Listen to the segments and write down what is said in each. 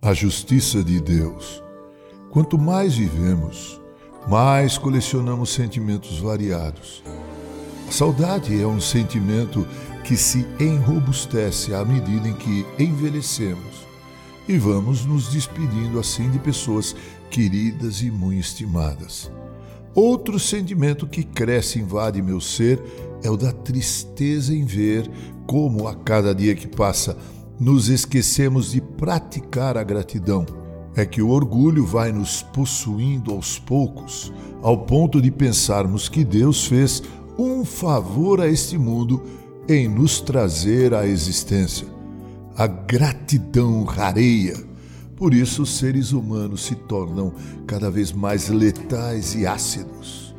A justiça de Deus. Quanto mais vivemos, mais colecionamos sentimentos variados. A saudade é um sentimento que se enrobustece à medida em que envelhecemos e vamos nos despedindo assim de pessoas queridas e muito estimadas. Outro sentimento que cresce e invade meu ser é o da tristeza em ver como a cada dia que passa nos esquecemos de praticar a gratidão. É que o orgulho vai nos possuindo aos poucos, ao ponto de pensarmos que Deus fez um favor a este mundo em nos trazer à existência. A gratidão rareia. Por isso, os seres humanos se tornam cada vez mais letais e ácidos.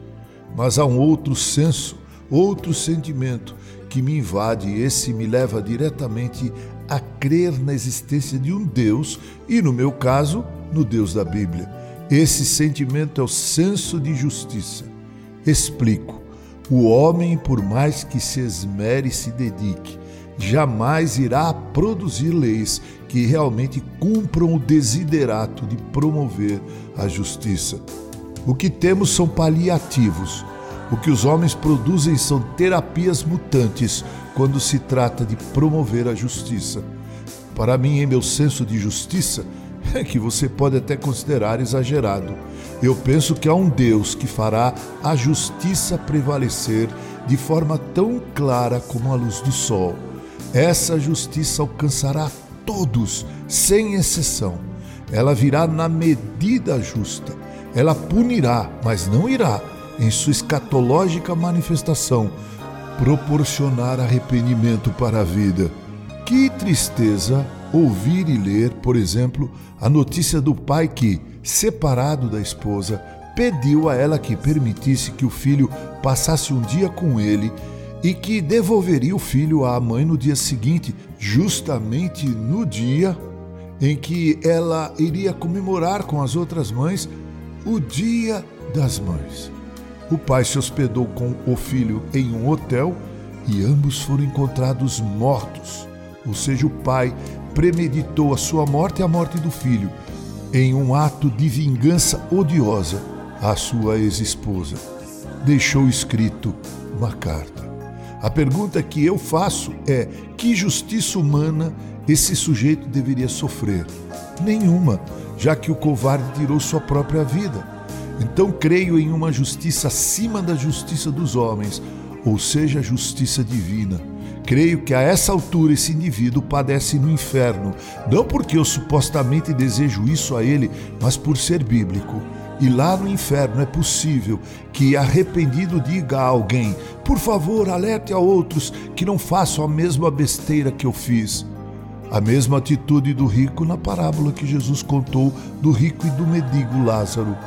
Mas há um outro senso, outro sentimento que me invade esse me leva diretamente a crer na existência de um Deus e, no meu caso, no Deus da Bíblia. Esse sentimento é o senso de justiça. Explico. O homem, por mais que se esmere e se dedique, jamais irá produzir leis que realmente cumpram o desiderato de promover a justiça. O que temos são paliativos. O que os homens produzem são terapias mutantes quando se trata de promover a justiça. Para mim, em meu senso de justiça, é que você pode até considerar exagerado. Eu penso que há um Deus que fará a justiça prevalecer de forma tão clara como a luz do sol. Essa justiça alcançará todos, sem exceção. Ela virá na medida justa. Ela punirá, mas não irá, em sua escatológica manifestação, proporcionar arrependimento para a vida. Que tristeza ouvir e ler, por exemplo, a notícia do pai que, separado da esposa, pediu a ela que permitisse que o filho passasse um dia com ele e que devolveria o filho à mãe no dia seguinte, justamente no dia em que ela iria comemorar com as outras mães o Dia das Mães. O pai se hospedou com o filho em um hotel e ambos foram encontrados mortos. Ou seja, o pai premeditou a sua morte e a morte do filho em um ato de vingança odiosa à sua ex-esposa. Deixou escrito uma carta. A pergunta que eu faço é: que justiça humana esse sujeito deveria sofrer? Nenhuma, já que o covarde tirou sua própria vida. Então creio em uma justiça acima da justiça dos homens, ou seja, a justiça divina. Creio que a essa altura esse indivíduo padece no inferno, não porque eu supostamente desejo isso a ele, mas por ser bíblico. E lá no inferno é possível que, arrependido, diga a alguém: por favor, alerte a outros que não façam a mesma besteira que eu fiz. A mesma atitude do rico na parábola que Jesus contou do rico e do mendigo Lázaro.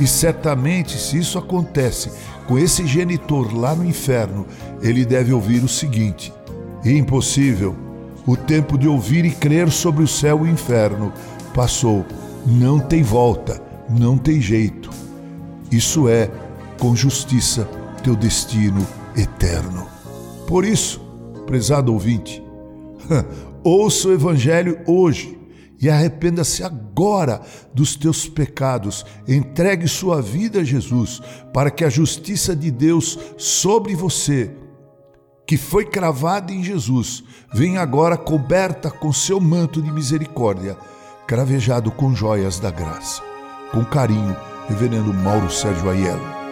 E certamente, se isso acontece com esse genitor lá no inferno, ele deve ouvir o seguinte: Impossível. O tempo de ouvir e crer sobre o céu e o inferno passou. Não tem volta, não tem jeito. Isso é, com justiça, teu destino eterno. Por isso, prezado ouvinte, ouça o Evangelho hoje e arrependa-se agora dos teus pecados. Entregue sua vida a Jesus, para que a justiça de Deus sobre você, que foi cravada em Jesus, venha agora coberta com seu manto de misericórdia, cravejado com joias da graça. Com carinho, Reverendo Mauro Sérgio Aiello.